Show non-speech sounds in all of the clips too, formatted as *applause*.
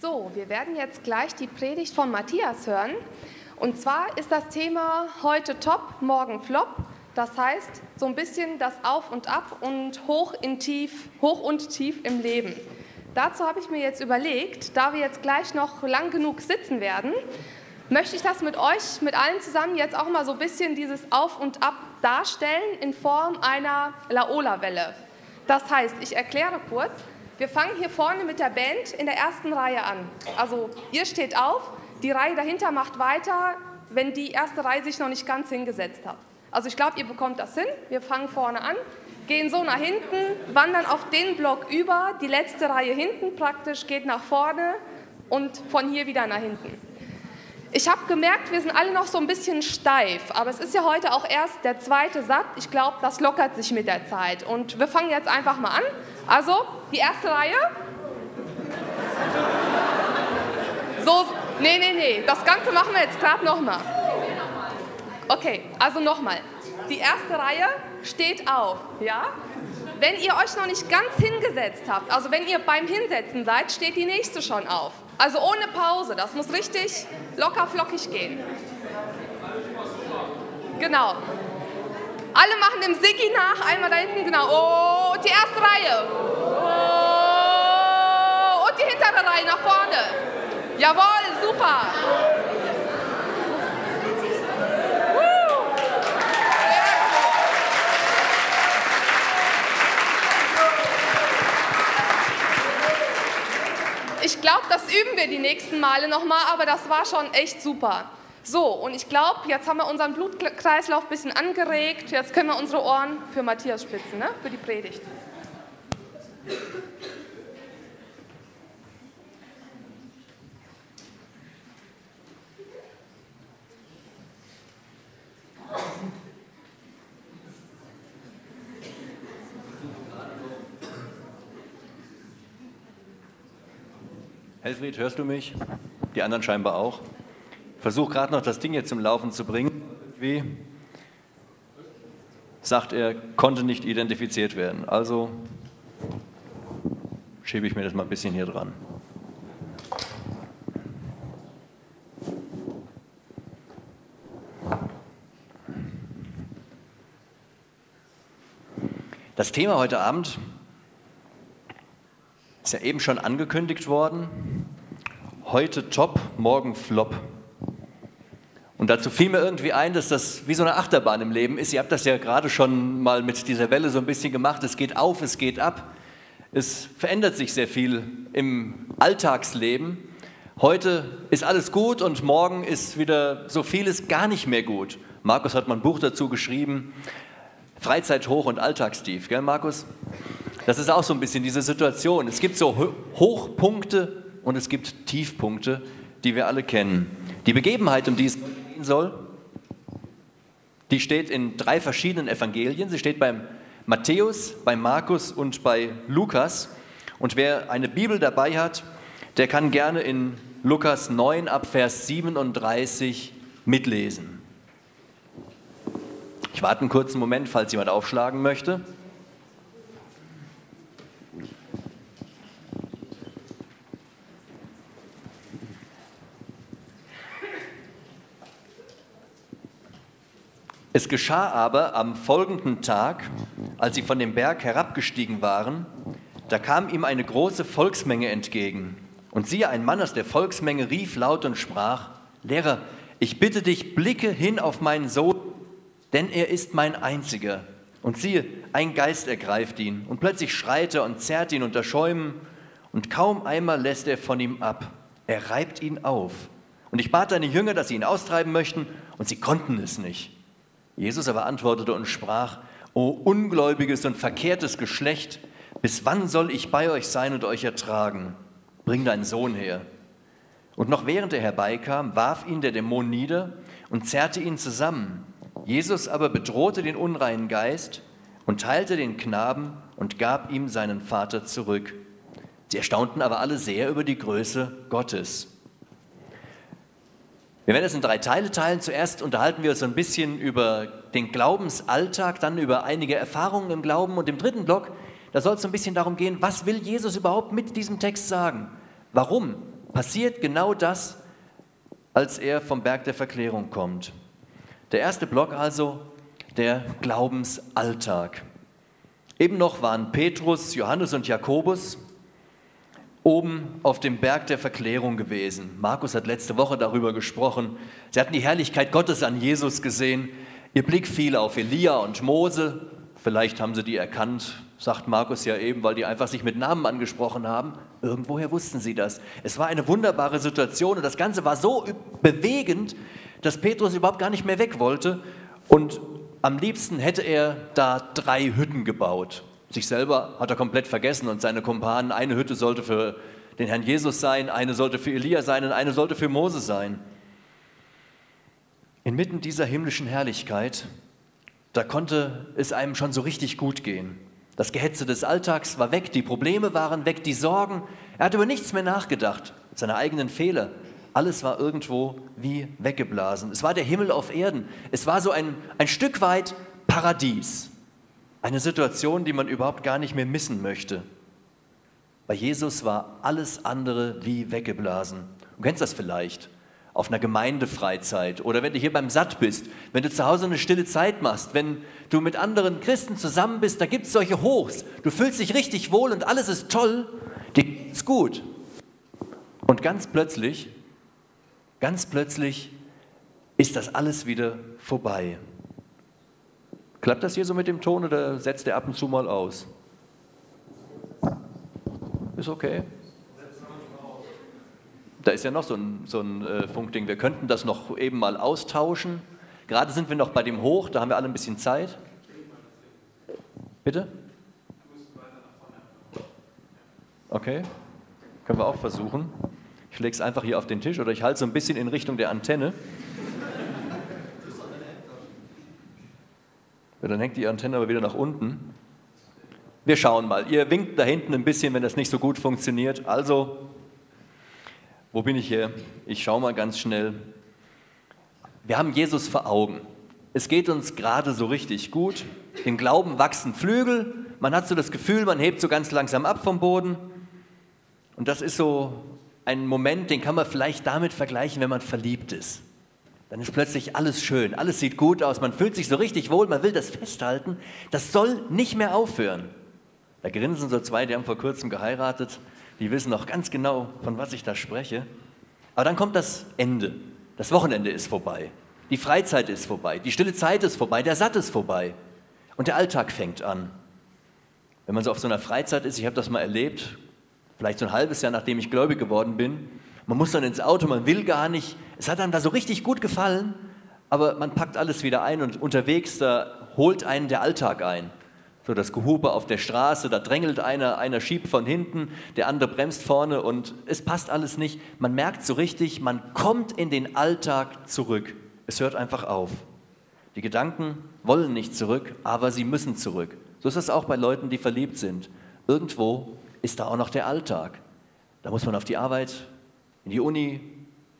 So, wir werden jetzt gleich die Predigt von Matthias hören. Und zwar ist das Thema heute top, morgen flop. Das heißt, so ein bisschen das Auf und Ab und hoch, in tief, hoch und tief im Leben. Dazu habe ich mir jetzt überlegt, da wir jetzt gleich noch lang genug sitzen werden, möchte ich das mit euch, mit allen zusammen jetzt auch mal so ein bisschen dieses Auf und Ab darstellen in Form einer Laola-Welle. Das heißt, ich erkläre kurz, wir fangen hier vorne mit der Band in der ersten Reihe an. Also ihr steht auf, die Reihe dahinter macht weiter, wenn die erste Reihe sich noch nicht ganz hingesetzt hat. Also ich glaube, ihr bekommt das hin. Wir fangen vorne an, gehen so nach hinten, wandern auf den Block über, die letzte Reihe hinten praktisch geht nach vorne und von hier wieder nach hinten. Ich habe gemerkt, wir sind alle noch so ein bisschen steif, aber es ist ja heute auch erst der zweite Satz. Ich glaube, das lockert sich mit der Zeit. Und wir fangen jetzt einfach mal an. Also, die erste Reihe. So, nee, nee, nee. Das Ganze machen wir jetzt gerade nochmal. Okay, also nochmal. Die erste Reihe steht auf, ja? Wenn ihr euch noch nicht ganz hingesetzt habt, also wenn ihr beim Hinsetzen seid, steht die nächste schon auf. Also ohne Pause, das muss richtig locker flockig gehen. Genau. Alle machen dem Siggi nach, einmal da hinten, genau. Oh, und die erste Reihe. Oh, und die hintere Reihe nach vorne. Jawohl, super. Ich glaube, das üben wir die nächsten Male nochmal, aber das war schon echt super. So, und ich glaube, jetzt haben wir unseren Blutkreislauf ein bisschen angeregt. Jetzt können wir unsere Ohren für Matthias spitzen, ne? für die Predigt. Helfried, hörst du mich? Die anderen scheinbar auch versuche gerade noch das Ding jetzt zum Laufen zu bringen. Wie sagt er, konnte nicht identifiziert werden. Also schiebe ich mir das mal ein bisschen hier dran. Das Thema heute Abend ist ja eben schon angekündigt worden. Heute top, morgen flop. Und dazu fiel mir irgendwie ein, dass das wie so eine Achterbahn im Leben ist. Ihr habt das ja gerade schon mal mit dieser Welle so ein bisschen gemacht. Es geht auf, es geht ab. Es verändert sich sehr viel im Alltagsleben. Heute ist alles gut und morgen ist wieder so vieles gar nicht mehr gut. Markus hat mal ein Buch dazu geschrieben, Freizeit hoch und Alltagstief, gell Markus? Das ist auch so ein bisschen diese Situation. Es gibt so Hochpunkte und es gibt Tiefpunkte, die wir alle kennen. Die Begebenheit, um die es gehen soll, die steht in drei verschiedenen Evangelien. Sie steht beim Matthäus, bei Markus und bei Lukas. Und wer eine Bibel dabei hat, der kann gerne in Lukas 9 ab Vers 37 mitlesen. Ich warte einen kurzen Moment, falls jemand aufschlagen möchte. Es geschah aber am folgenden Tag, als sie von dem Berg herabgestiegen waren, da kam ihm eine große Volksmenge entgegen. Und siehe, ein Mann aus der Volksmenge rief laut und sprach, Lehrer, ich bitte dich, blicke hin auf meinen Sohn, denn er ist mein einziger. Und siehe, ein Geist ergreift ihn, und plötzlich schreit er und zerrt ihn unter Schäumen, und kaum einmal lässt er von ihm ab. Er reibt ihn auf. Und ich bat deine Jünger, dass sie ihn austreiben möchten, und sie konnten es nicht. Jesus aber antwortete und sprach, O ungläubiges und verkehrtes Geschlecht, bis wann soll ich bei euch sein und euch ertragen? Bring deinen Sohn her. Und noch während er herbeikam, warf ihn der Dämon nieder und zerrte ihn zusammen. Jesus aber bedrohte den unreinen Geist und teilte den Knaben und gab ihm seinen Vater zurück. Sie erstaunten aber alle sehr über die Größe Gottes. Wir werden es in drei Teile teilen. Zuerst unterhalten wir uns ein bisschen über den Glaubensalltag, dann über einige Erfahrungen im Glauben und im dritten Block, da soll es ein bisschen darum gehen, was will Jesus überhaupt mit diesem Text sagen? Warum passiert genau das, als er vom Berg der Verklärung kommt. Der erste Block also, der Glaubensalltag. Eben noch waren Petrus, Johannes und Jakobus oben auf dem Berg der Verklärung gewesen. Markus hat letzte Woche darüber gesprochen. Sie hatten die Herrlichkeit Gottes an Jesus gesehen. Ihr Blick fiel auf Elia und Mose. Vielleicht haben sie die erkannt, sagt Markus ja eben, weil die einfach sich mit Namen angesprochen haben. Irgendwoher wussten sie das. Es war eine wunderbare Situation und das Ganze war so bewegend, dass Petrus überhaupt gar nicht mehr weg wollte. Und am liebsten hätte er da drei Hütten gebaut. Sich selber hat er komplett vergessen und seine Kumpanen, eine Hütte sollte für den Herrn Jesus sein, eine sollte für Elia sein und eine sollte für Mose sein. Inmitten dieser himmlischen Herrlichkeit, da konnte es einem schon so richtig gut gehen. Das Gehetze des Alltags war weg, die Probleme waren weg, die Sorgen. Er hat über nichts mehr nachgedacht, seine eigenen Fehler. Alles war irgendwo wie weggeblasen. Es war der Himmel auf Erden. Es war so ein, ein Stück weit Paradies. Eine Situation, die man überhaupt gar nicht mehr missen möchte. Bei Jesus war alles andere wie weggeblasen. Du kennst das vielleicht auf einer Gemeindefreizeit oder wenn du hier beim Satt bist, wenn du zu Hause eine stille Zeit machst, wenn du mit anderen Christen zusammen bist, da gibt es solche Hochs. Du fühlst dich richtig wohl und alles ist toll, dir geht's gut. Und ganz plötzlich, ganz plötzlich ist das alles wieder vorbei. Klappt das hier so mit dem Ton oder setzt der ab und zu mal aus? Ist okay da ist ja noch so ein, so ein äh, Funkding, wir könnten das noch eben mal austauschen. Gerade sind wir noch bei dem Hoch, da haben wir alle ein bisschen Zeit. Bitte? Okay, können wir auch versuchen. Ich lege es einfach hier auf den Tisch oder ich halte so ein bisschen in Richtung der Antenne. Ja, dann hängt die Antenne aber wieder nach unten. Wir schauen mal. Ihr winkt da hinten ein bisschen, wenn das nicht so gut funktioniert. Also wo bin ich hier? Ich schaue mal ganz schnell. Wir haben Jesus vor Augen. Es geht uns gerade so richtig gut. Im Glauben wachsen Flügel. Man hat so das Gefühl, man hebt so ganz langsam ab vom Boden. Und das ist so ein Moment, den kann man vielleicht damit vergleichen, wenn man verliebt ist. Dann ist plötzlich alles schön, alles sieht gut aus, man fühlt sich so richtig wohl, man will das festhalten. Das soll nicht mehr aufhören. Da grinsen so zwei, die haben vor kurzem geheiratet die wissen noch ganz genau, von was ich da spreche. Aber dann kommt das Ende. Das Wochenende ist vorbei. Die Freizeit ist vorbei. Die stille Zeit ist vorbei. Der Satt ist vorbei. Und der Alltag fängt an. Wenn man so auf so einer Freizeit ist, ich habe das mal erlebt, vielleicht so ein halbes Jahr nachdem ich gläubig geworden bin, man muss dann ins Auto, man will gar nicht. Es hat einem da so richtig gut gefallen, aber man packt alles wieder ein und unterwegs, da holt einen der Alltag ein. So das Gehupe auf der Straße, da drängelt einer, einer schiebt von hinten, der andere bremst vorne und es passt alles nicht. Man merkt so richtig, man kommt in den Alltag zurück. Es hört einfach auf. Die Gedanken wollen nicht zurück, aber sie müssen zurück. So ist es auch bei Leuten, die verliebt sind. Irgendwo ist da auch noch der Alltag. Da muss man auf die Arbeit, in die Uni,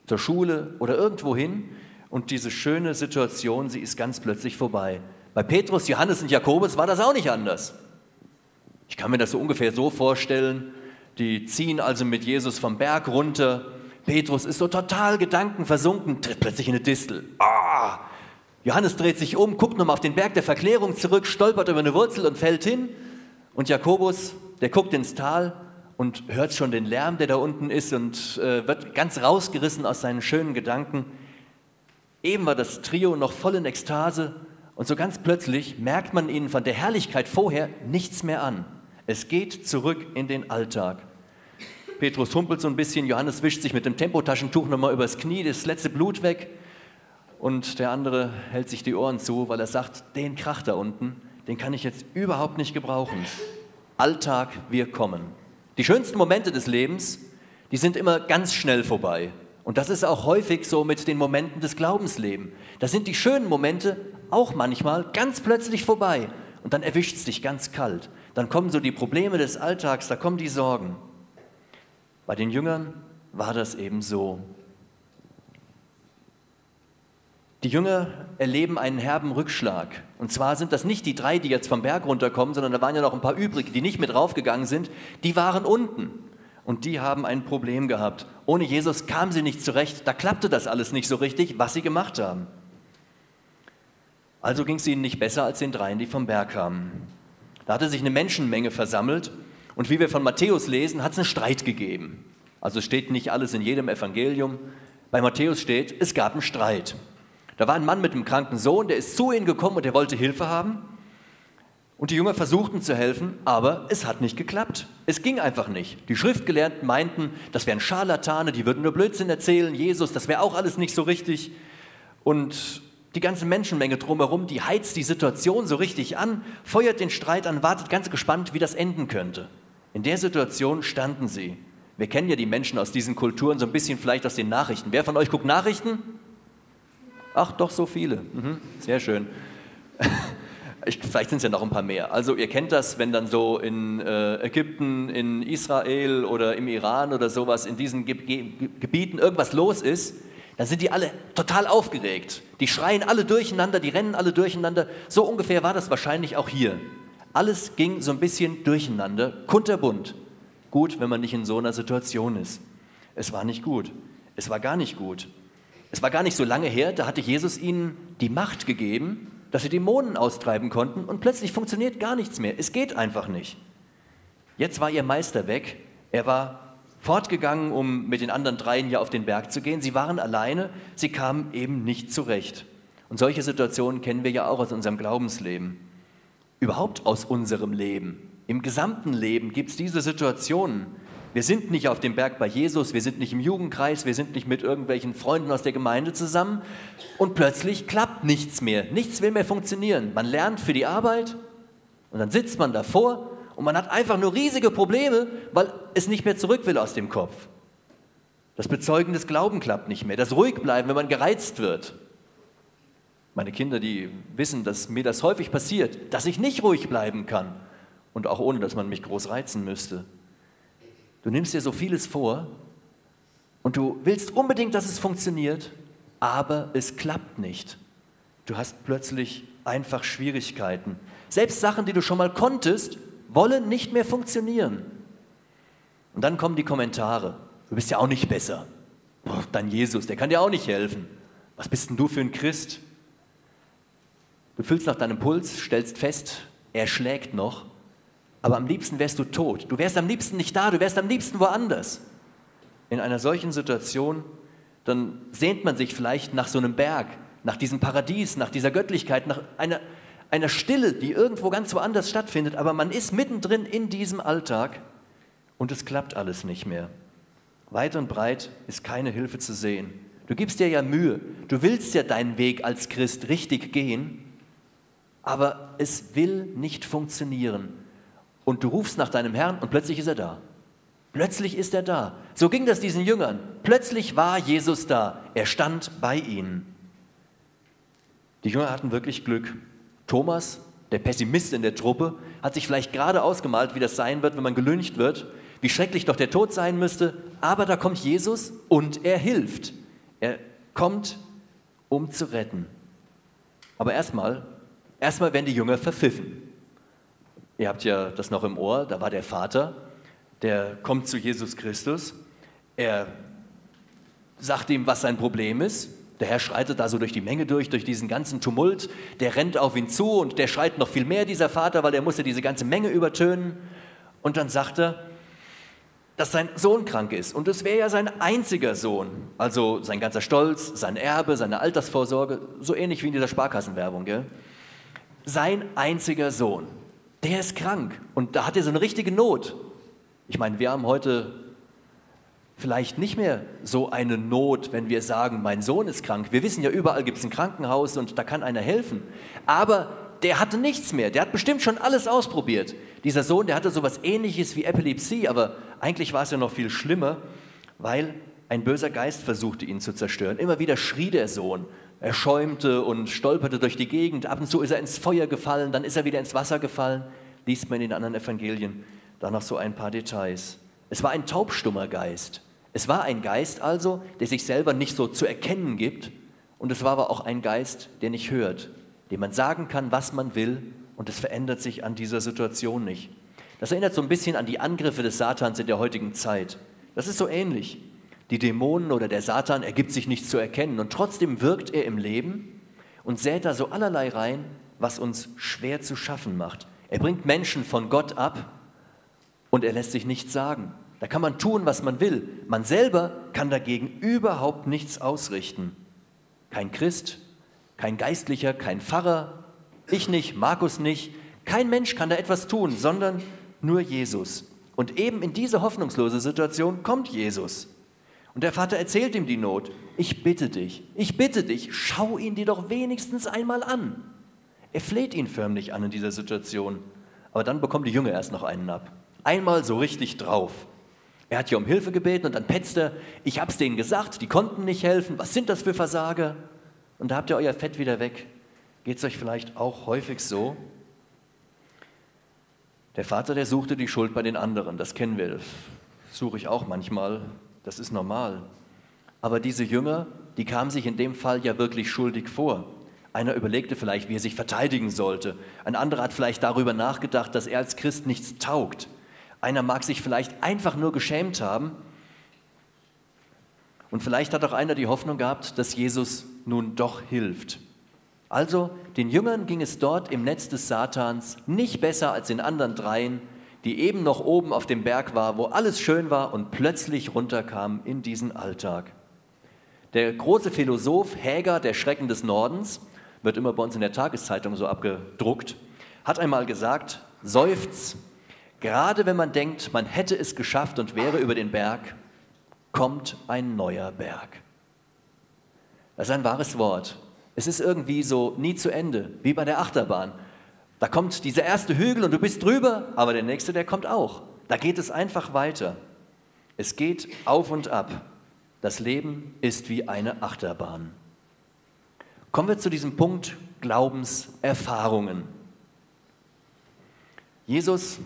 zur Schule oder irgendwo hin und diese schöne Situation, sie ist ganz plötzlich vorbei. Bei Petrus, Johannes und Jakobus war das auch nicht anders. Ich kann mir das so ungefähr so vorstellen, die ziehen also mit Jesus vom Berg runter. Petrus ist so total gedankenversunken, tritt plötzlich in eine Distel. Ah! Johannes dreht sich um, guckt nochmal auf den Berg der Verklärung zurück, stolpert über eine Wurzel und fällt hin. Und Jakobus, der guckt ins Tal und hört schon den Lärm, der da unten ist und äh, wird ganz rausgerissen aus seinen schönen Gedanken. Eben war das Trio noch voll in Ekstase und so ganz plötzlich merkt man ihnen von der Herrlichkeit vorher nichts mehr an. Es geht zurück in den Alltag. Petrus humpelt so ein bisschen, Johannes wischt sich mit dem Tempotaschentuch nochmal übers Knie, das letzte Blut weg. Und der andere hält sich die Ohren zu, weil er sagt, den Krach da unten, den kann ich jetzt überhaupt nicht gebrauchen. Alltag, wir kommen. Die schönsten Momente des Lebens, die sind immer ganz schnell vorbei. Und das ist auch häufig so mit den Momenten des Glaubenslebens. Da sind die schönen Momente auch manchmal ganz plötzlich vorbei und dann erwischt es dich ganz kalt. Dann kommen so die Probleme des Alltags, da kommen die Sorgen. Bei den Jüngern war das eben so. Die Jünger erleben einen herben Rückschlag. Und zwar sind das nicht die drei, die jetzt vom Berg runterkommen, sondern da waren ja noch ein paar übrig, die nicht mit raufgegangen sind. Die waren unten. und die haben ein Problem gehabt. Ohne Jesus kamen sie nicht zurecht, da klappte das alles nicht so richtig, was sie gemacht haben. Also ging es ihnen nicht besser als den dreien, die vom Berg kamen. Da hatte sich eine Menschenmenge versammelt und wie wir von Matthäus lesen, hat es einen Streit gegeben. Also steht nicht alles in jedem Evangelium. Bei Matthäus steht, es gab einen Streit. Da war ein Mann mit einem kranken Sohn, der ist zu ihnen gekommen und der wollte Hilfe haben. Und die Jünger versuchten zu helfen, aber es hat nicht geklappt. Es ging einfach nicht. Die Schriftgelehrten meinten, das wären Scharlatane, die würden nur Blödsinn erzählen, Jesus, das wäre auch alles nicht so richtig. Und die ganze Menschenmenge drumherum, die heizt die Situation so richtig an, feuert den Streit an, wartet ganz gespannt, wie das enden könnte. In der Situation standen sie. Wir kennen ja die Menschen aus diesen Kulturen so ein bisschen vielleicht aus den Nachrichten. Wer von euch guckt Nachrichten? Ach, doch so viele. Mhm, sehr schön. *laughs* Ich, vielleicht sind es ja noch ein paar mehr. Also ihr kennt das, wenn dann so in äh, Ägypten, in Israel oder im Iran oder sowas in diesen Ge Ge Gebieten irgendwas los ist, dann sind die alle total aufgeregt. Die schreien alle durcheinander, die rennen alle durcheinander. So ungefähr war das wahrscheinlich auch hier. Alles ging so ein bisschen durcheinander, kunterbunt. Gut, wenn man nicht in so einer Situation ist. Es war nicht gut. Es war gar nicht gut. Es war gar nicht so lange her, da hatte Jesus ihnen die Macht gegeben, dass sie Dämonen austreiben konnten und plötzlich funktioniert gar nichts mehr. Es geht einfach nicht. Jetzt war ihr Meister weg. Er war fortgegangen, um mit den anderen dreien hier auf den Berg zu gehen. Sie waren alleine, sie kamen eben nicht zurecht. Und solche Situationen kennen wir ja auch aus unserem Glaubensleben. Überhaupt aus unserem Leben. Im gesamten Leben gibt es diese Situationen. Wir sind nicht auf dem Berg bei Jesus, wir sind nicht im Jugendkreis, wir sind nicht mit irgendwelchen Freunden aus der Gemeinde zusammen und plötzlich klappt nichts mehr, nichts will mehr funktionieren. Man lernt für die Arbeit und dann sitzt man davor und man hat einfach nur riesige Probleme, weil es nicht mehr zurück will aus dem Kopf. Das Bezeugen des Glauben klappt nicht mehr, das Ruhigbleiben, wenn man gereizt wird. Meine Kinder, die wissen, dass mir das häufig passiert, dass ich nicht ruhig bleiben kann und auch ohne, dass man mich groß reizen müsste. Du nimmst dir so vieles vor und du willst unbedingt, dass es funktioniert, aber es klappt nicht. Du hast plötzlich einfach Schwierigkeiten. Selbst Sachen, die du schon mal konntest, wollen nicht mehr funktionieren. Und dann kommen die Kommentare. Du bist ja auch nicht besser. Boah, dein Jesus, der kann dir auch nicht helfen. Was bist denn du für ein Christ? Du fühlst nach deinem Puls, stellst fest, er schlägt noch aber am liebsten wärst du tot. Du wärst am liebsten nicht da, du wärst am liebsten woanders. In einer solchen Situation, dann sehnt man sich vielleicht nach so einem Berg, nach diesem Paradies, nach dieser Göttlichkeit, nach einer, einer Stille, die irgendwo ganz woanders stattfindet, aber man ist mittendrin in diesem Alltag und es klappt alles nicht mehr. Weit und breit ist keine Hilfe zu sehen. Du gibst dir ja Mühe, du willst ja deinen Weg als Christ richtig gehen, aber es will nicht funktionieren und du rufst nach deinem Herrn und plötzlich ist er da. Plötzlich ist er da. So ging das diesen Jüngern. Plötzlich war Jesus da. Er stand bei ihnen. Die Jünger hatten wirklich Glück. Thomas, der Pessimist in der Truppe, hat sich vielleicht gerade ausgemalt, wie das sein wird, wenn man gelüncht wird, wie schrecklich doch der Tod sein müsste. Aber da kommt Jesus und er hilft. Er kommt, um zu retten. Aber erstmal, erstmal werden die Jünger verpfiffen. Ihr habt ja das noch im Ohr, da war der Vater, der kommt zu Jesus Christus, er sagt ihm, was sein Problem ist. Der Herr schreitet da so durch die Menge durch, durch diesen ganzen Tumult. Der rennt auf ihn zu und der schreit noch viel mehr, dieser Vater, weil er musste diese ganze Menge übertönen. Und dann sagt er, dass sein Sohn krank ist. Und es wäre ja sein einziger Sohn. Also sein ganzer Stolz, sein Erbe, seine Altersvorsorge, so ähnlich wie in dieser Sparkassenwerbung. Gell? Sein einziger Sohn der ist krank und da hat er so eine richtige Not. Ich meine, wir haben heute vielleicht nicht mehr so eine Not, wenn wir sagen, mein Sohn ist krank. Wir wissen ja, überall gibt es ein Krankenhaus und da kann einer helfen. Aber der hatte nichts mehr. Der hat bestimmt schon alles ausprobiert. Dieser Sohn, der hatte so etwas ähnliches wie Epilepsie, aber eigentlich war es ja noch viel schlimmer, weil ein böser Geist versuchte ihn zu zerstören. Immer wieder schrie der Sohn. Er schäumte und stolperte durch die Gegend. Ab und zu ist er ins Feuer gefallen, dann ist er wieder ins Wasser gefallen. Liest man in den anderen Evangelien da noch so ein paar Details. Es war ein taubstummer Geist. Es war ein Geist also, der sich selber nicht so zu erkennen gibt. Und es war aber auch ein Geist, der nicht hört, dem man sagen kann, was man will, und es verändert sich an dieser Situation nicht. Das erinnert so ein bisschen an die Angriffe des Satans in der heutigen Zeit. Das ist so ähnlich. Die Dämonen oder der Satan ergibt sich nicht zu erkennen und trotzdem wirkt er im Leben und sät da so allerlei rein, was uns schwer zu schaffen macht. Er bringt Menschen von Gott ab und er lässt sich nichts sagen. Da kann man tun, was man will. Man selber kann dagegen überhaupt nichts ausrichten. Kein Christ, kein Geistlicher, kein Pfarrer, ich nicht, Markus nicht. Kein Mensch kann da etwas tun, sondern nur Jesus. Und eben in diese hoffnungslose Situation kommt Jesus. Und der Vater erzählt ihm die Not. Ich bitte dich, ich bitte dich, schau ihn dir doch wenigstens einmal an. Er fleht ihn förmlich an in dieser Situation. Aber dann bekommen die Jünger erst noch einen ab. Einmal so richtig drauf. Er hat ja um Hilfe gebeten und dann petzt er, ich hab's denen gesagt, die konnten nicht helfen, was sind das für Versager? Und da habt ihr euer Fett wieder weg. Geht's euch vielleicht auch häufig so? Der Vater, der suchte die Schuld bei den anderen, das kennen wir, suche ich auch manchmal, das ist normal. Aber diese Jünger, die kamen sich in dem Fall ja wirklich schuldig vor. Einer überlegte vielleicht, wie er sich verteidigen sollte. Ein anderer hat vielleicht darüber nachgedacht, dass er als Christ nichts taugt. Einer mag sich vielleicht einfach nur geschämt haben. Und vielleicht hat auch einer die Hoffnung gehabt, dass Jesus nun doch hilft. Also den Jüngern ging es dort im Netz des Satans nicht besser als den anderen dreien, die eben noch oben auf dem Berg war, wo alles schön war und plötzlich runterkamen in diesen Alltag. Der große Philosoph Häger, der Schrecken des Nordens, wird immer bei uns in der Tageszeitung so abgedruckt, hat einmal gesagt, seufz, gerade wenn man denkt, man hätte es geschafft und wäre über den Berg, kommt ein neuer Berg. Das ist ein wahres Wort. Es ist irgendwie so nie zu Ende, wie bei der Achterbahn. Da kommt dieser erste Hügel und du bist drüber, aber der nächste, der kommt auch. Da geht es einfach weiter. Es geht auf und ab. Das Leben ist wie eine Achterbahn. Kommen wir zu diesem Punkt Glaubenserfahrungen. Jesus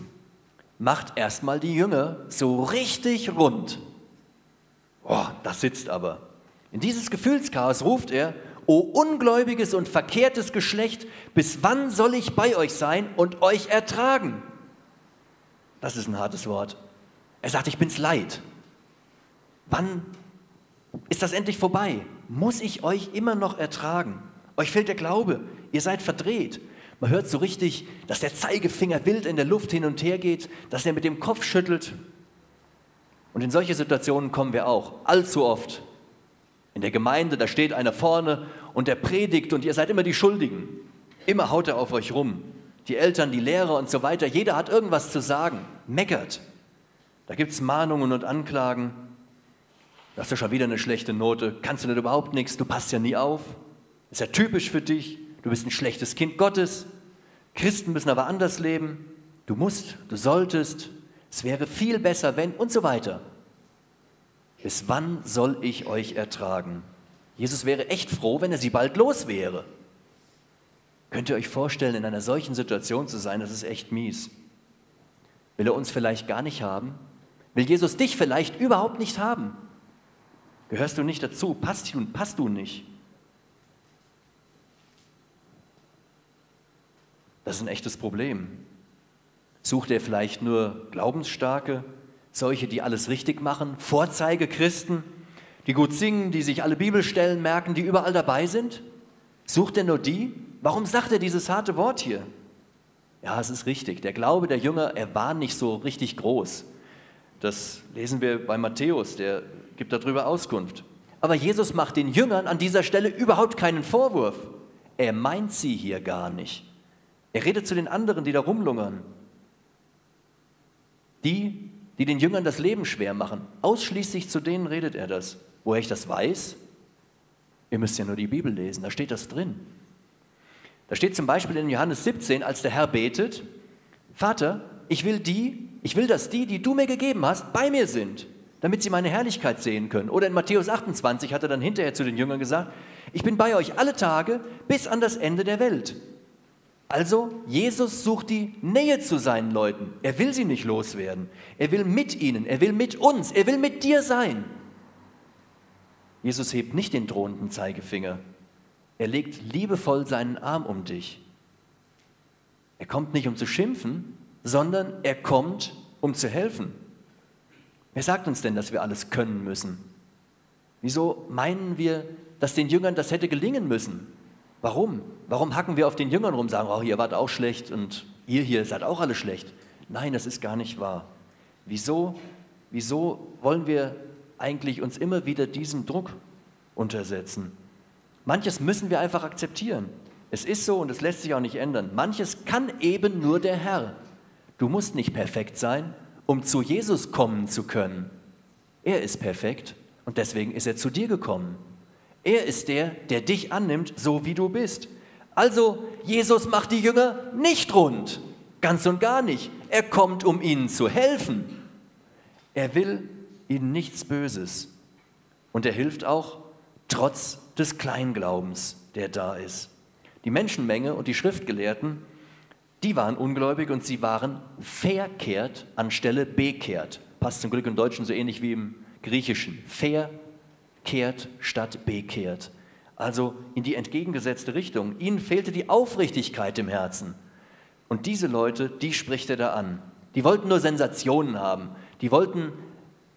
macht erstmal die Jünger so richtig rund. Oh, das sitzt aber. In dieses Gefühlschaos ruft er, O ungläubiges und verkehrtes Geschlecht, bis wann soll ich bei euch sein und euch ertragen? Das ist ein hartes Wort. Er sagt, ich bin's leid. Wann ist das endlich vorbei? Muss ich euch immer noch ertragen? Euch fehlt der Glaube, ihr seid verdreht. Man hört so richtig, dass der Zeigefinger wild in der Luft hin und her geht, dass er mit dem Kopf schüttelt. Und in solche Situationen kommen wir auch allzu oft. In der Gemeinde, da steht einer vorne und der predigt und ihr seid immer die Schuldigen. Immer haut er auf euch rum. Die Eltern, die Lehrer und so weiter, jeder hat irgendwas zu sagen, meckert. Da gibt es Mahnungen und Anklagen. Du hast ja schon wieder eine schlechte Note, kannst du nicht überhaupt nichts, du passt ja nie auf. Ist ja typisch für dich, du bist ein schlechtes Kind Gottes. Christen müssen aber anders leben. Du musst, du solltest, es wäre viel besser, wenn und so weiter. Bis wann soll ich euch ertragen? Jesus wäre echt froh, wenn er sie bald los wäre. Könnt ihr euch vorstellen, in einer solchen Situation zu sein? Das ist echt mies. Will er uns vielleicht gar nicht haben? Will Jesus dich vielleicht überhaupt nicht haben? Gehörst du nicht dazu? Passt du, passt du nicht? Das ist ein echtes Problem. Sucht er vielleicht nur Glaubensstarke, solche, die alles richtig machen, Vorzeigechristen, die gut singen, die sich alle Bibelstellen merken, die überall dabei sind? Sucht er nur die? Warum sagt er dieses harte Wort hier? Ja, es ist richtig. Der Glaube der Jünger, er war nicht so richtig groß. Das lesen wir bei Matthäus, der gibt darüber Auskunft. Aber Jesus macht den Jüngern an dieser Stelle überhaupt keinen Vorwurf. Er meint sie hier gar nicht. Er redet zu den anderen, die da rumlungern. Die, die den Jüngern das Leben schwer machen. Ausschließlich zu denen redet er das. Woher ich das weiß? Ihr müsst ja nur die Bibel lesen, da steht das drin. Da steht zum Beispiel in Johannes 17, als der Herr betet, Vater, ich will die, ich will, dass die, die du mir gegeben hast, bei mir sind, damit sie meine Herrlichkeit sehen können. Oder in Matthäus 28 hat er dann hinterher zu den Jüngern gesagt, ich bin bei euch alle Tage bis an das Ende der Welt. Also, Jesus sucht die Nähe zu seinen Leuten. Er will sie nicht loswerden. Er will mit ihnen, er will mit uns, er will mit dir sein. Jesus hebt nicht den drohenden Zeigefinger. Er legt liebevoll seinen Arm um dich. Er kommt nicht, um zu schimpfen, sondern er kommt, um zu helfen. Wer sagt uns denn, dass wir alles können müssen? Wieso meinen wir, dass den Jüngern das hätte gelingen müssen? Warum? Warum hacken wir auf den Jüngern rum, sagen, oh, ihr wart auch schlecht und ihr hier seid auch alle schlecht? Nein, das ist gar nicht wahr. Wieso, wieso wollen wir eigentlich uns immer wieder diesem Druck untersetzen? Manches müssen wir einfach akzeptieren. Es ist so und es lässt sich auch nicht ändern. Manches kann eben nur der Herr. Du musst nicht perfekt sein, um zu Jesus kommen zu können. Er ist perfekt und deswegen ist er zu dir gekommen. Er ist der, der dich annimmt, so wie du bist. Also, Jesus macht die Jünger nicht rund. Ganz und gar nicht. Er kommt, um ihnen zu helfen. Er will ihnen nichts Böses. Und er hilft auch trotz des Kleinglaubens, der da ist. Die Menschenmenge und die Schriftgelehrten, die waren ungläubig und sie waren verkehrt anstelle bekehrt. Passt zum Glück im Deutschen so ähnlich wie im Griechischen. Verkehrt statt bekehrt. Also in die entgegengesetzte Richtung. Ihnen fehlte die Aufrichtigkeit im Herzen. Und diese Leute, die spricht er da an. Die wollten nur Sensationen haben. Die wollten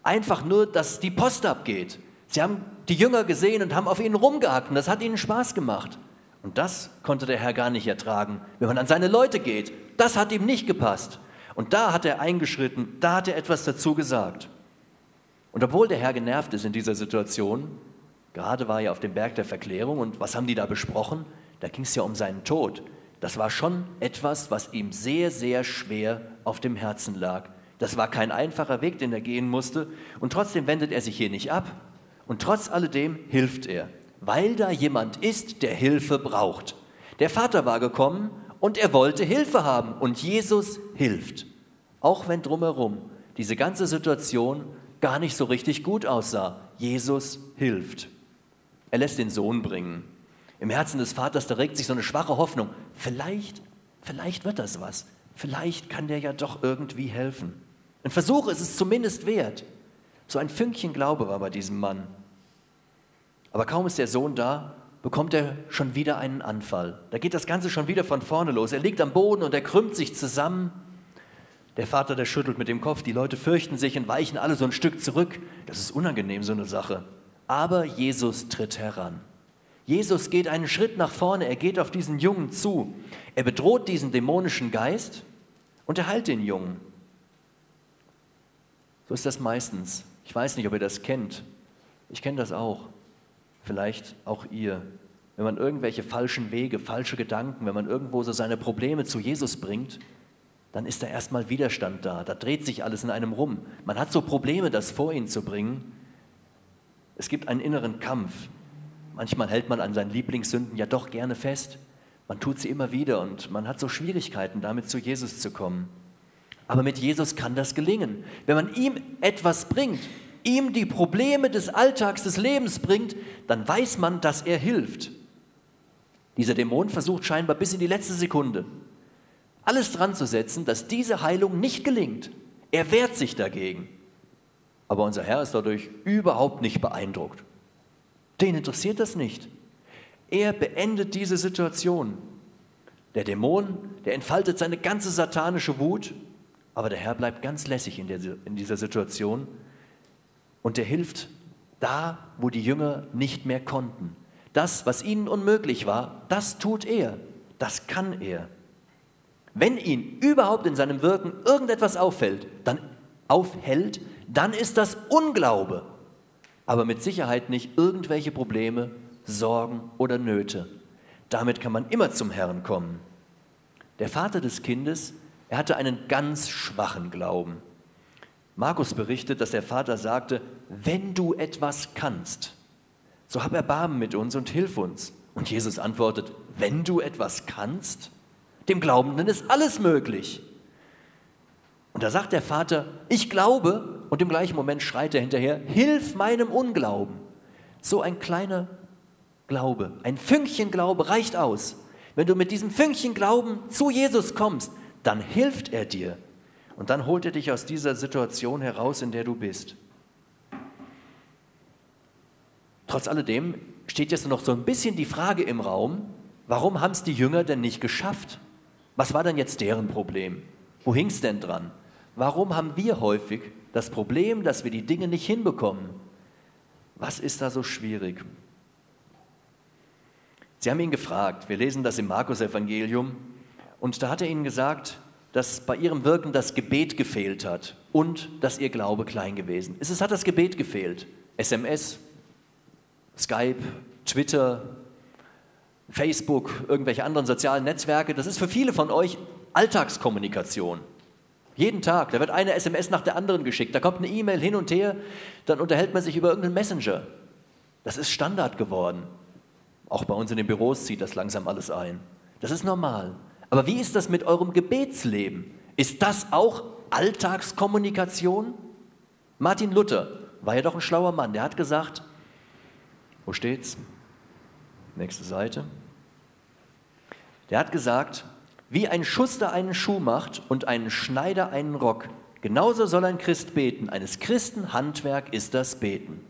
einfach nur, dass die Post abgeht. Sie haben die Jünger gesehen und haben auf ihnen rumgehackt und das hat ihnen Spaß gemacht. Und das konnte der Herr gar nicht ertragen, wenn man an seine Leute geht. Das hat ihm nicht gepasst. Und da hat er eingeschritten, da hat er etwas dazu gesagt. Und obwohl der Herr genervt ist in dieser Situation, gerade war er auf dem Berg der Verklärung und was haben die da besprochen? Da ging es ja um seinen Tod. Das war schon etwas, was ihm sehr, sehr schwer auf dem Herzen lag. Das war kein einfacher Weg, den er gehen musste. Und trotzdem wendet er sich hier nicht ab. Und trotz alledem hilft er weil da jemand ist, der Hilfe braucht. Der Vater war gekommen und er wollte Hilfe haben und Jesus hilft. Auch wenn drumherum diese ganze Situation gar nicht so richtig gut aussah. Jesus hilft. Er lässt den Sohn bringen. Im Herzen des Vaters, da regt sich so eine schwache Hoffnung. Vielleicht, vielleicht wird das was. Vielleicht kann der ja doch irgendwie helfen. Ein Versuch ist es zumindest wert. So ein Fünkchen Glaube war bei diesem Mann. Aber kaum ist der Sohn da, bekommt er schon wieder einen Anfall. Da geht das Ganze schon wieder von vorne los. Er liegt am Boden und er krümmt sich zusammen. Der Vater, der schüttelt mit dem Kopf. Die Leute fürchten sich und weichen alle so ein Stück zurück. Das ist unangenehm, so eine Sache. Aber Jesus tritt heran. Jesus geht einen Schritt nach vorne. Er geht auf diesen Jungen zu. Er bedroht diesen dämonischen Geist und er heilt den Jungen. So ist das meistens. Ich weiß nicht, ob ihr das kennt. Ich kenne das auch vielleicht auch ihr. Wenn man irgendwelche falschen Wege, falsche Gedanken, wenn man irgendwo so seine Probleme zu Jesus bringt, dann ist da erstmal Widerstand da. Da dreht sich alles in einem rum. Man hat so Probleme, das vor ihn zu bringen. Es gibt einen inneren Kampf. Manchmal hält man an seinen Lieblingssünden ja doch gerne fest. Man tut sie immer wieder und man hat so Schwierigkeiten, damit zu Jesus zu kommen. Aber mit Jesus kann das gelingen. Wenn man ihm etwas bringt, ihm die Probleme des Alltags, des Lebens bringt, dann weiß man, dass er hilft. Dieser Dämon versucht scheinbar bis in die letzte Sekunde alles dran zu setzen, dass diese Heilung nicht gelingt. Er wehrt sich dagegen. Aber unser Herr ist dadurch überhaupt nicht beeindruckt. Den interessiert das nicht. Er beendet diese Situation. Der Dämon, der entfaltet seine ganze satanische Wut, aber der Herr bleibt ganz lässig in, der, in dieser Situation und er hilft da, wo die Jünger nicht mehr konnten. Das, was ihnen unmöglich war, das tut er, das kann er. Wenn ihn überhaupt in seinem Wirken irgendetwas auffällt, dann aufhält, dann ist das Unglaube, aber mit Sicherheit nicht irgendwelche Probleme, Sorgen oder Nöte. Damit kann man immer zum Herrn kommen. Der Vater des Kindes, er hatte einen ganz schwachen Glauben. Markus berichtet, dass der Vater sagte, wenn du etwas kannst, so hab Erbarmen mit uns und hilf uns. Und Jesus antwortet, wenn du etwas kannst, dem Glaubenden ist alles möglich. Und da sagt der Vater, ich glaube, und im gleichen Moment schreit er hinterher, hilf meinem Unglauben. So ein kleiner Glaube, ein Fünkchen Glaube reicht aus. Wenn du mit diesem Fünkchen Glauben zu Jesus kommst, dann hilft er dir. Und dann holt er dich aus dieser Situation heraus, in der du bist. Trotz alledem steht jetzt noch so ein bisschen die Frage im Raum, warum haben es die Jünger denn nicht geschafft? Was war denn jetzt deren Problem? Wo hing es denn dran? Warum haben wir häufig das Problem, dass wir die Dinge nicht hinbekommen? Was ist da so schwierig? Sie haben ihn gefragt, wir lesen das im Markus-Evangelium, und da hat er ihnen gesagt, dass bei ihrem Wirken das Gebet gefehlt hat und dass ihr Glaube klein gewesen ist. Es hat das Gebet gefehlt. SMS, Skype, Twitter, Facebook, irgendwelche anderen sozialen Netzwerke, das ist für viele von euch Alltagskommunikation. Jeden Tag, da wird eine SMS nach der anderen geschickt, da kommt eine E-Mail hin und her, dann unterhält man sich über irgendeinen Messenger. Das ist Standard geworden. Auch bei uns in den Büros zieht das langsam alles ein. Das ist normal. Aber wie ist das mit eurem Gebetsleben? Ist das auch Alltagskommunikation? Martin Luther war ja doch ein schlauer Mann. Der hat gesagt, wo steht's? Nächste Seite. Der hat gesagt, wie ein Schuster einen Schuh macht und ein Schneider einen Rock, genauso soll ein Christ beten. Eines Christen Handwerk ist das Beten.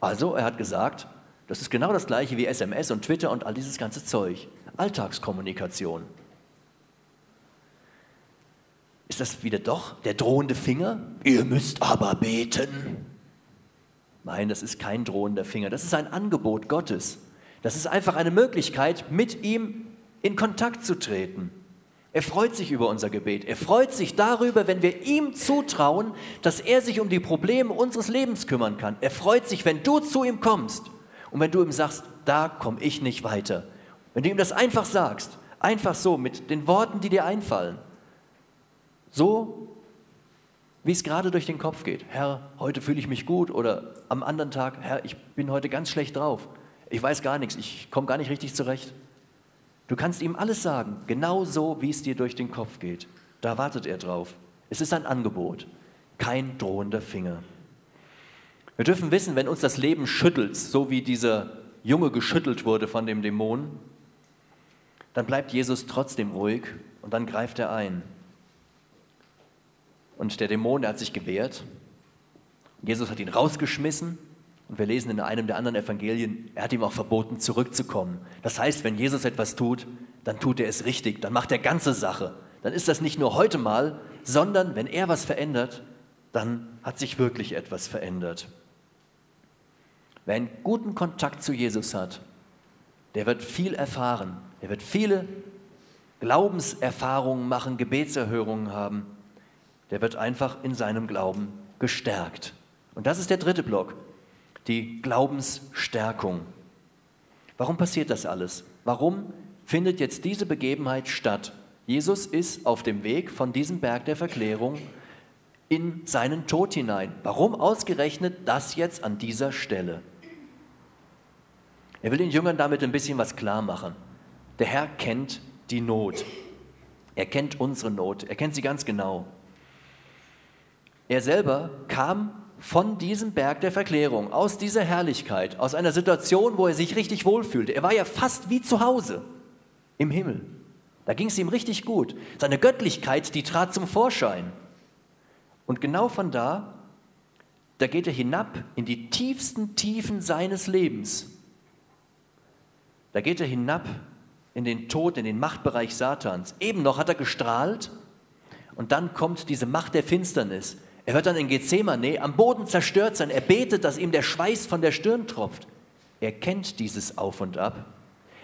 Also, er hat gesagt, das ist genau das gleiche wie SMS und Twitter und all dieses ganze Zeug. Alltagskommunikation. Ist das wieder doch der drohende Finger? Ihr müsst aber beten. Nein, das ist kein drohender Finger. Das ist ein Angebot Gottes. Das ist einfach eine Möglichkeit, mit ihm in Kontakt zu treten. Er freut sich über unser Gebet. Er freut sich darüber, wenn wir ihm zutrauen, dass er sich um die Probleme unseres Lebens kümmern kann. Er freut sich, wenn du zu ihm kommst und wenn du ihm sagst, da komme ich nicht weiter. Wenn du ihm das einfach sagst, einfach so, mit den Worten, die dir einfallen. So, wie es gerade durch den Kopf geht. Herr, heute fühle ich mich gut oder am anderen Tag, Herr, ich bin heute ganz schlecht drauf. Ich weiß gar nichts, ich komme gar nicht richtig zurecht. Du kannst ihm alles sagen, genau so, wie es dir durch den Kopf geht. Da wartet er drauf. Es ist ein Angebot, kein drohender Finger. Wir dürfen wissen, wenn uns das Leben schüttelt, so wie dieser Junge geschüttelt wurde von dem Dämon, dann bleibt Jesus trotzdem ruhig und dann greift er ein. Und der Dämon, der hat sich gewehrt. Jesus hat ihn rausgeschmissen. Und wir lesen in einem der anderen Evangelien, er hat ihm auch verboten, zurückzukommen. Das heißt, wenn Jesus etwas tut, dann tut er es richtig, dann macht er ganze Sache. Dann ist das nicht nur heute mal, sondern wenn er was verändert, dann hat sich wirklich etwas verändert. Wer einen guten Kontakt zu Jesus hat, der wird viel erfahren. Der wird viele Glaubenserfahrungen machen, Gebetserhörungen haben der wird einfach in seinem Glauben gestärkt. Und das ist der dritte Block, die Glaubensstärkung. Warum passiert das alles? Warum findet jetzt diese Begebenheit statt? Jesus ist auf dem Weg von diesem Berg der Verklärung in seinen Tod hinein. Warum ausgerechnet das jetzt an dieser Stelle? Er will den Jüngern damit ein bisschen was klar machen. Der Herr kennt die Not. Er kennt unsere Not. Er kennt sie ganz genau. Er selber kam von diesem Berg der Verklärung, aus dieser Herrlichkeit, aus einer Situation, wo er sich richtig wohlfühlte. Er war ja fast wie zu Hause im Himmel. Da ging es ihm richtig gut. Seine Göttlichkeit, die trat zum Vorschein. Und genau von da, da geht er hinab in die tiefsten Tiefen seines Lebens. Da geht er hinab in den Tod, in den Machtbereich Satans. Eben noch hat er gestrahlt und dann kommt diese Macht der Finsternis. Er wird dann in Gethsemane am Boden zerstört sein. Er betet, dass ihm der Schweiß von der Stirn tropft. Er kennt dieses Auf und Ab.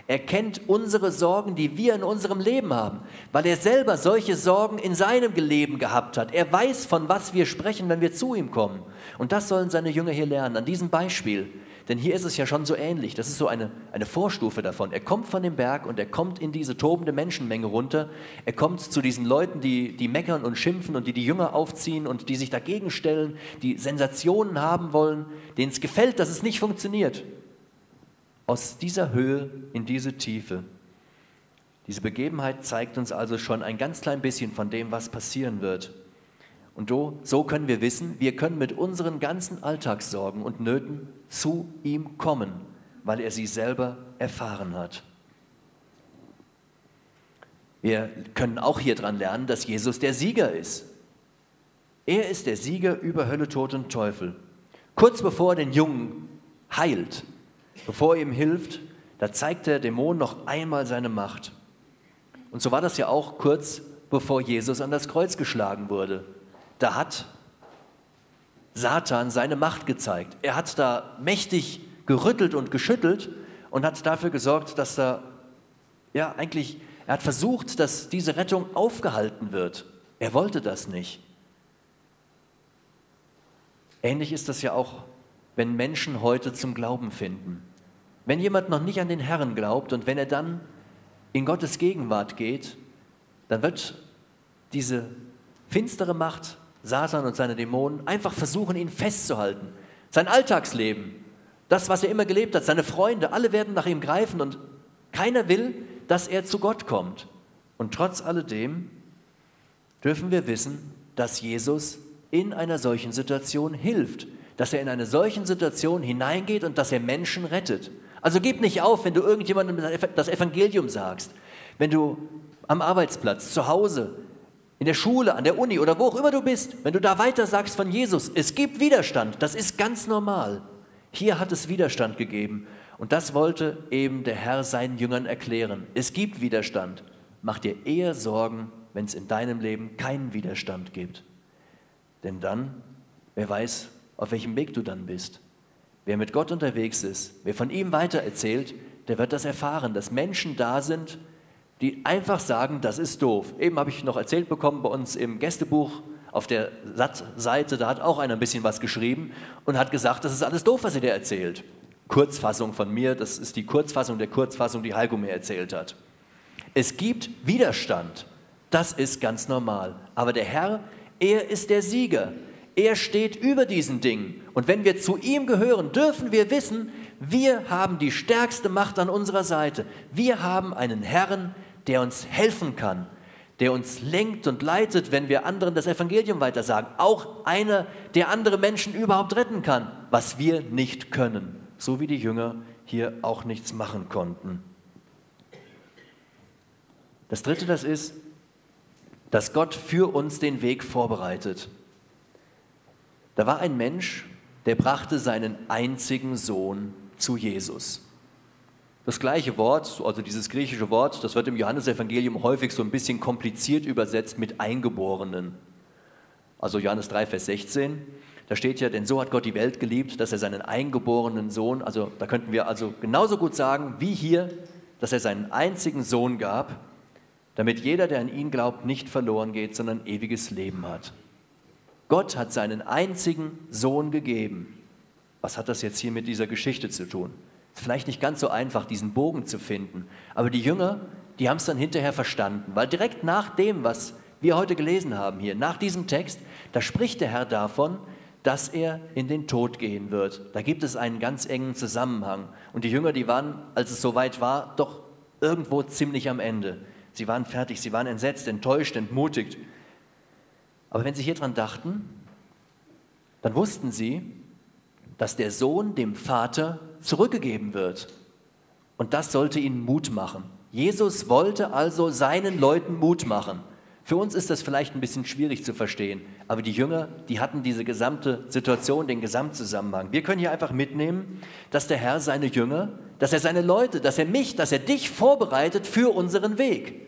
Er kennt unsere Sorgen, die wir in unserem Leben haben, weil er selber solche Sorgen in seinem Leben gehabt hat. Er weiß, von was wir sprechen, wenn wir zu ihm kommen. Und das sollen seine Jünger hier lernen, an diesem Beispiel. Denn hier ist es ja schon so ähnlich. Das ist so eine, eine Vorstufe davon. Er kommt von dem Berg und er kommt in diese tobende Menschenmenge runter. Er kommt zu diesen Leuten, die, die meckern und schimpfen und die die Jünger aufziehen und die sich dagegen stellen, die Sensationen haben wollen, denen es gefällt, dass es nicht funktioniert. Aus dieser Höhe in diese Tiefe. Diese Begebenheit zeigt uns also schon ein ganz klein bisschen von dem, was passieren wird. Und so können wir wissen, wir können mit unseren ganzen Alltagssorgen und Nöten zu ihm kommen, weil er sie selber erfahren hat. Wir können auch hier dran lernen, dass Jesus der Sieger ist. Er ist der Sieger über Hölle, Tod und Teufel. Kurz bevor er den Jungen heilt, bevor er ihm hilft, da zeigt der Dämon noch einmal seine Macht. Und so war das ja auch kurz bevor Jesus an das Kreuz geschlagen wurde. Da hat Satan seine Macht gezeigt. Er hat da mächtig gerüttelt und geschüttelt und hat dafür gesorgt, dass da, ja, eigentlich, er hat versucht, dass diese Rettung aufgehalten wird. Er wollte das nicht. Ähnlich ist das ja auch, wenn Menschen heute zum Glauben finden. Wenn jemand noch nicht an den Herrn glaubt und wenn er dann in Gottes Gegenwart geht, dann wird diese finstere Macht, Satan und seine Dämonen, einfach versuchen, ihn festzuhalten. Sein Alltagsleben, das, was er immer gelebt hat, seine Freunde, alle werden nach ihm greifen und keiner will, dass er zu Gott kommt. Und trotz alledem dürfen wir wissen, dass Jesus in einer solchen Situation hilft, dass er in eine solchen Situation hineingeht und dass er Menschen rettet. Also gib nicht auf, wenn du irgendjemandem das Evangelium sagst, wenn du am Arbeitsplatz, zu Hause, in der Schule, an der Uni oder wo auch immer du bist, wenn du da weiter sagst von Jesus. Es gibt Widerstand, das ist ganz normal. Hier hat es Widerstand gegeben und das wollte eben der Herr seinen Jüngern erklären. Es gibt Widerstand. Mach dir eher Sorgen, wenn es in deinem Leben keinen Widerstand gibt. Denn dann, wer weiß, auf welchem Weg du dann bist. Wer mit Gott unterwegs ist, wer von ihm weitererzählt, der wird das erfahren, dass Menschen da sind, die einfach sagen, das ist doof. Eben habe ich noch erzählt bekommen bei uns im Gästebuch auf der Seite, da hat auch einer ein bisschen was geschrieben und hat gesagt, das ist alles doof, was er dir erzählt. Kurzfassung von mir, das ist die Kurzfassung der Kurzfassung, die Heiko mir erzählt hat. Es gibt Widerstand, das ist ganz normal. Aber der Herr, er ist der Sieger. Er steht über diesen Dingen. Und wenn wir zu ihm gehören, dürfen wir wissen, wir haben die stärkste Macht an unserer Seite. Wir haben einen Herrn, der uns helfen kann, der uns lenkt und leitet, wenn wir anderen das Evangelium weitersagen. Auch einer, der andere Menschen überhaupt retten kann, was wir nicht können. So wie die Jünger hier auch nichts machen konnten. Das Dritte, das ist, dass Gott für uns den Weg vorbereitet. Da war ein Mensch, der brachte seinen einzigen Sohn zu Jesus. Das gleiche Wort, also dieses griechische Wort, das wird im Johannesevangelium häufig so ein bisschen kompliziert übersetzt mit Eingeborenen. Also Johannes 3, Vers 16, da steht ja, denn so hat Gott die Welt geliebt, dass er seinen eingeborenen Sohn, also da könnten wir also genauso gut sagen wie hier, dass er seinen einzigen Sohn gab, damit jeder, der an ihn glaubt, nicht verloren geht, sondern ewiges Leben hat. Gott hat seinen einzigen Sohn gegeben. Was hat das jetzt hier mit dieser Geschichte zu tun? Vielleicht nicht ganz so einfach, diesen Bogen zu finden, aber die Jünger, die haben es dann hinterher verstanden, weil direkt nach dem, was wir heute gelesen haben hier, nach diesem Text, da spricht der Herr davon, dass er in den Tod gehen wird. Da gibt es einen ganz engen Zusammenhang. Und die Jünger, die waren, als es soweit war, doch irgendwo ziemlich am Ende. Sie waren fertig, sie waren entsetzt, enttäuscht, entmutigt. Aber wenn Sie hier dran dachten, dann wussten Sie, dass der Sohn dem Vater zurückgegeben wird. Und das sollte ihnen Mut machen. Jesus wollte also seinen Leuten Mut machen. Für uns ist das vielleicht ein bisschen schwierig zu verstehen, aber die Jünger, die hatten diese gesamte Situation, den Gesamtzusammenhang. Wir können hier einfach mitnehmen, dass der Herr seine Jünger, dass er seine Leute, dass er mich, dass er dich vorbereitet für unseren Weg.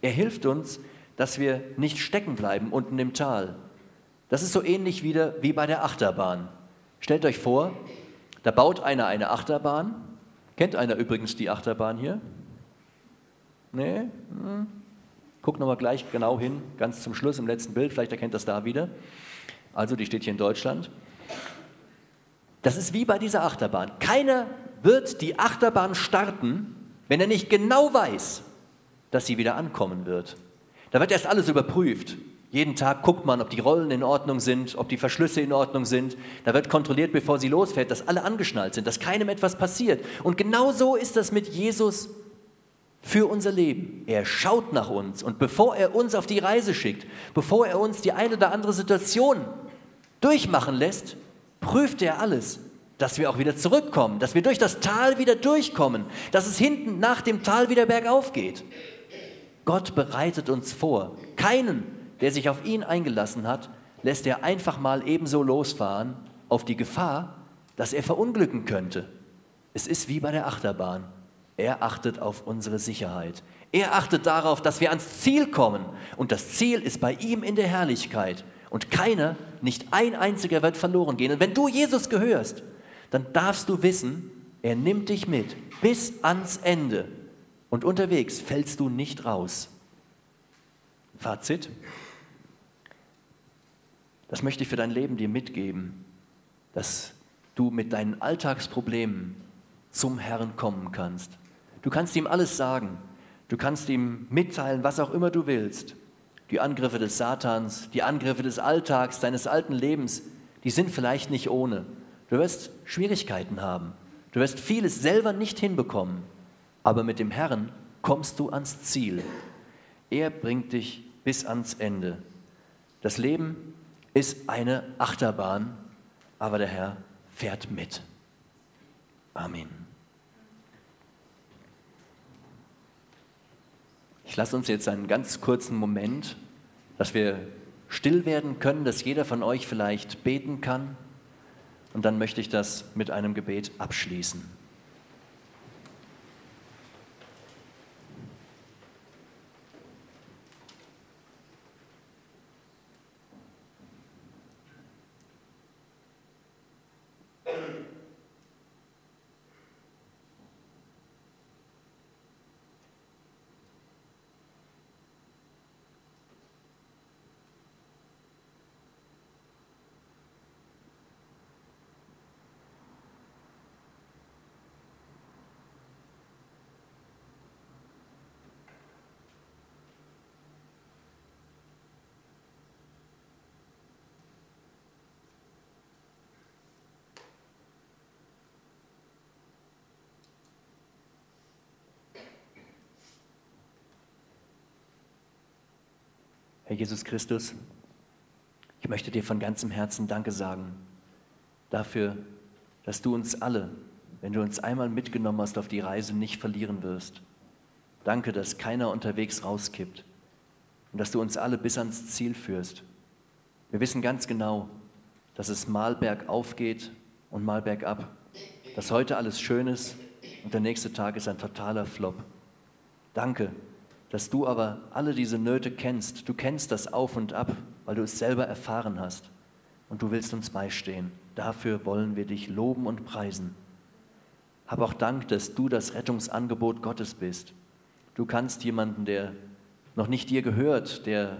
Er hilft uns, dass wir nicht stecken bleiben unten im Tal. Das ist so ähnlich wieder wie bei der Achterbahn. Stellt euch vor, da baut einer eine Achterbahn. Kennt einer übrigens die Achterbahn hier? Nee? Hm. Guckt nochmal gleich genau hin, ganz zum Schluss im letzten Bild, vielleicht erkennt das da wieder. Also, die steht hier in Deutschland. Das ist wie bei dieser Achterbahn. Keiner wird die Achterbahn starten, wenn er nicht genau weiß, dass sie wieder ankommen wird. Da wird erst alles überprüft. Jeden Tag guckt man, ob die Rollen in Ordnung sind, ob die Verschlüsse in Ordnung sind. Da wird kontrolliert, bevor sie losfährt, dass alle angeschnallt sind, dass keinem etwas passiert. Und genau so ist das mit Jesus für unser Leben. Er schaut nach uns und bevor er uns auf die Reise schickt, bevor er uns die eine oder andere Situation durchmachen lässt, prüft er alles, dass wir auch wieder zurückkommen, dass wir durch das Tal wieder durchkommen, dass es hinten nach dem Tal wieder bergauf geht. Gott bereitet uns vor. Keinen, der sich auf ihn eingelassen hat, lässt er einfach mal ebenso losfahren auf die Gefahr, dass er verunglücken könnte. Es ist wie bei der Achterbahn. Er achtet auf unsere Sicherheit. Er achtet darauf, dass wir ans Ziel kommen. Und das Ziel ist bei ihm in der Herrlichkeit. Und keiner, nicht ein einziger wird verloren gehen. Und wenn du Jesus gehörst, dann darfst du wissen, er nimmt dich mit bis ans Ende. Und unterwegs fällst du nicht raus. Fazit. Das möchte ich für dein Leben dir mitgeben, dass du mit deinen Alltagsproblemen zum Herrn kommen kannst. Du kannst ihm alles sagen. Du kannst ihm mitteilen, was auch immer du willst. Die Angriffe des Satans, die Angriffe des Alltags, deines alten Lebens, die sind vielleicht nicht ohne. Du wirst Schwierigkeiten haben. Du wirst vieles selber nicht hinbekommen. Aber mit dem Herrn kommst du ans Ziel. Er bringt dich bis ans Ende. Das Leben ist eine Achterbahn, aber der Herr fährt mit. Amen. Ich lasse uns jetzt einen ganz kurzen Moment, dass wir still werden können, dass jeder von euch vielleicht beten kann. Und dann möchte ich das mit einem Gebet abschließen. Herr Jesus Christus, ich möchte dir von ganzem Herzen Danke sagen dafür, dass du uns alle, wenn du uns einmal mitgenommen hast auf die Reise, nicht verlieren wirst. Danke, dass keiner unterwegs rauskippt und dass du uns alle bis ans Ziel führst. Wir wissen ganz genau, dass es mal bergauf geht und mal bergab, dass heute alles schön ist und der nächste Tag ist ein totaler Flop. Danke, dass du aber alle diese Nöte kennst. Du kennst das Auf und Ab, weil du es selber erfahren hast. Und du willst uns beistehen. Dafür wollen wir dich loben und preisen. Hab auch Dank, dass du das Rettungsangebot Gottes bist. Du kannst jemanden, der noch nicht dir gehört, der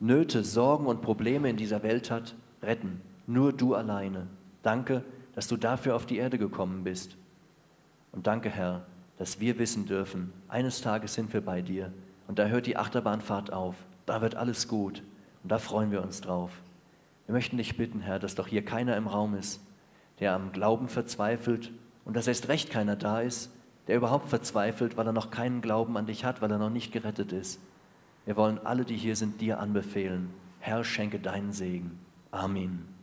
Nöte, Sorgen und Probleme in dieser Welt hat, retten. Nur du alleine. Danke, dass du dafür auf die Erde gekommen bist. Und danke, Herr, dass wir wissen dürfen, eines Tages sind wir bei dir und da hört die Achterbahnfahrt auf, da wird alles gut und da freuen wir uns drauf. Wir möchten dich bitten, Herr, dass doch hier keiner im Raum ist, der am Glauben verzweifelt und dass erst recht keiner da ist, der überhaupt verzweifelt, weil er noch keinen Glauben an dich hat, weil er noch nicht gerettet ist. Wir wollen alle, die hier sind, dir anbefehlen. Herr, schenke deinen Segen. Amen.